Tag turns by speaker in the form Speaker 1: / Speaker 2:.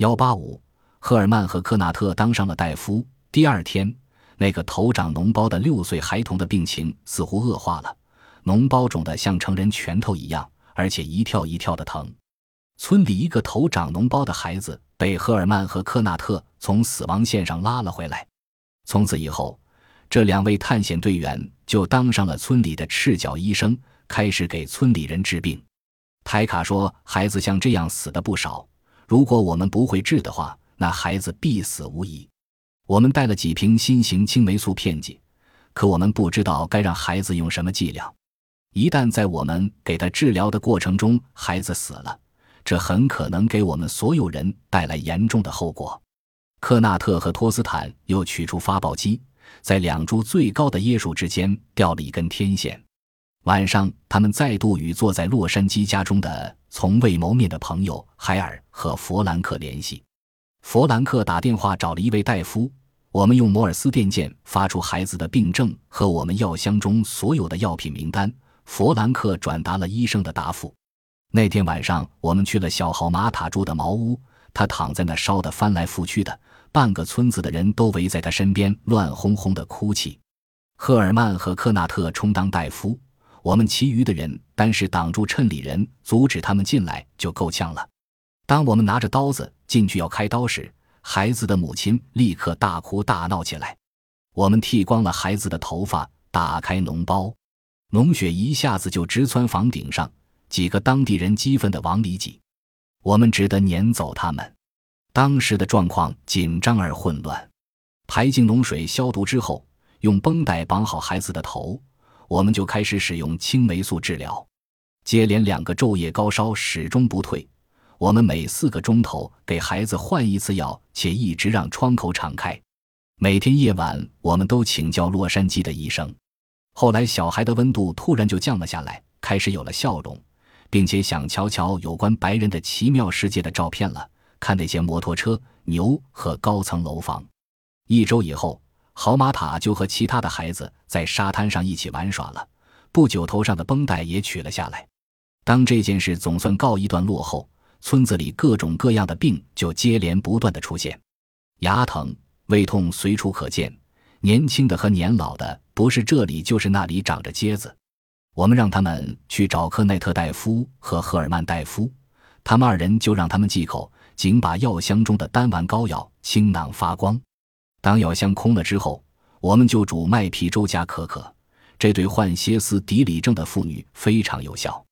Speaker 1: 幺八五，赫尔曼和科纳特当上了大夫。第二天，那个头长脓包的六岁孩童的病情似乎恶化了，脓包肿得像成人拳头一样，而且一跳一跳的疼。村里一个头长脓包的孩子被赫尔曼和科纳特从死亡线上拉了回来。从此以后，这两位探险队员就当上了村里的赤脚医生，开始给村里人治病。泰卡说：“孩子像这样死的不少，如果我们不会治的话，那孩子必死无疑。”我们带了几瓶新型青霉素片剂，可我们不知道该让孩子用什么剂量。一旦在我们给他治疗的过程中，孩子死了。这很可能给我们所有人带来严重的后果。科纳特和托斯坦又取出发报机，在两株最高的椰树之间吊了一根天线。晚上，他们再度与坐在洛杉矶家中的从未谋面的朋友海尔和弗兰克联系。弗兰克打电话找了一位大夫，我们用摩尔斯电键发出孩子的病症和我们药箱中所有的药品名单。弗兰克转达了医生的答复。那天晚上，我们去了小豪马塔住的茅屋，他躺在那烧得翻来覆去的，半个村子的人都围在他身边，乱哄哄的哭泣。赫尔曼和科纳特充当大夫，我们其余的人单是挡住趁里人，阻止他们进来就够呛了。当我们拿着刀子进去要开刀时，孩子的母亲立刻大哭大闹起来。我们剃光了孩子的头发，打开脓包，脓血一下子就直窜房顶上。几个当地人激愤地往里挤，我们只得撵走他们。当时的状况紧张而混乱。排净脓水消毒之后，用绷带绑好孩子的头，我们就开始使用青霉素治疗。接连两个昼夜高烧始终不退，我们每四个钟头给孩子换一次药，且一直让窗口敞开。每天夜晚，我们都请教洛杉矶的医生。后来，小孩的温度突然就降了下来，开始有了笑容。并且想瞧瞧有关白人的奇妙世界的照片了，看那些摩托车、牛和高层楼房。一周以后，好马塔就和其他的孩子在沙滩上一起玩耍了。不久，头上的绷带也取了下来。当这件事总算告一段落后，村子里各种各样的病就接连不断的出现，牙疼、胃痛随处可见，年轻的和年老的，不是这里就是那里长着疖子。我们让他们去找科内特大夫和赫尔曼大夫，他们二人就让他们忌口，仅把药箱中的丹丸膏药清囊发光。当药箱空了之后，我们就煮麦皮粥加可可，这对患歇斯底里症的妇女非常有效。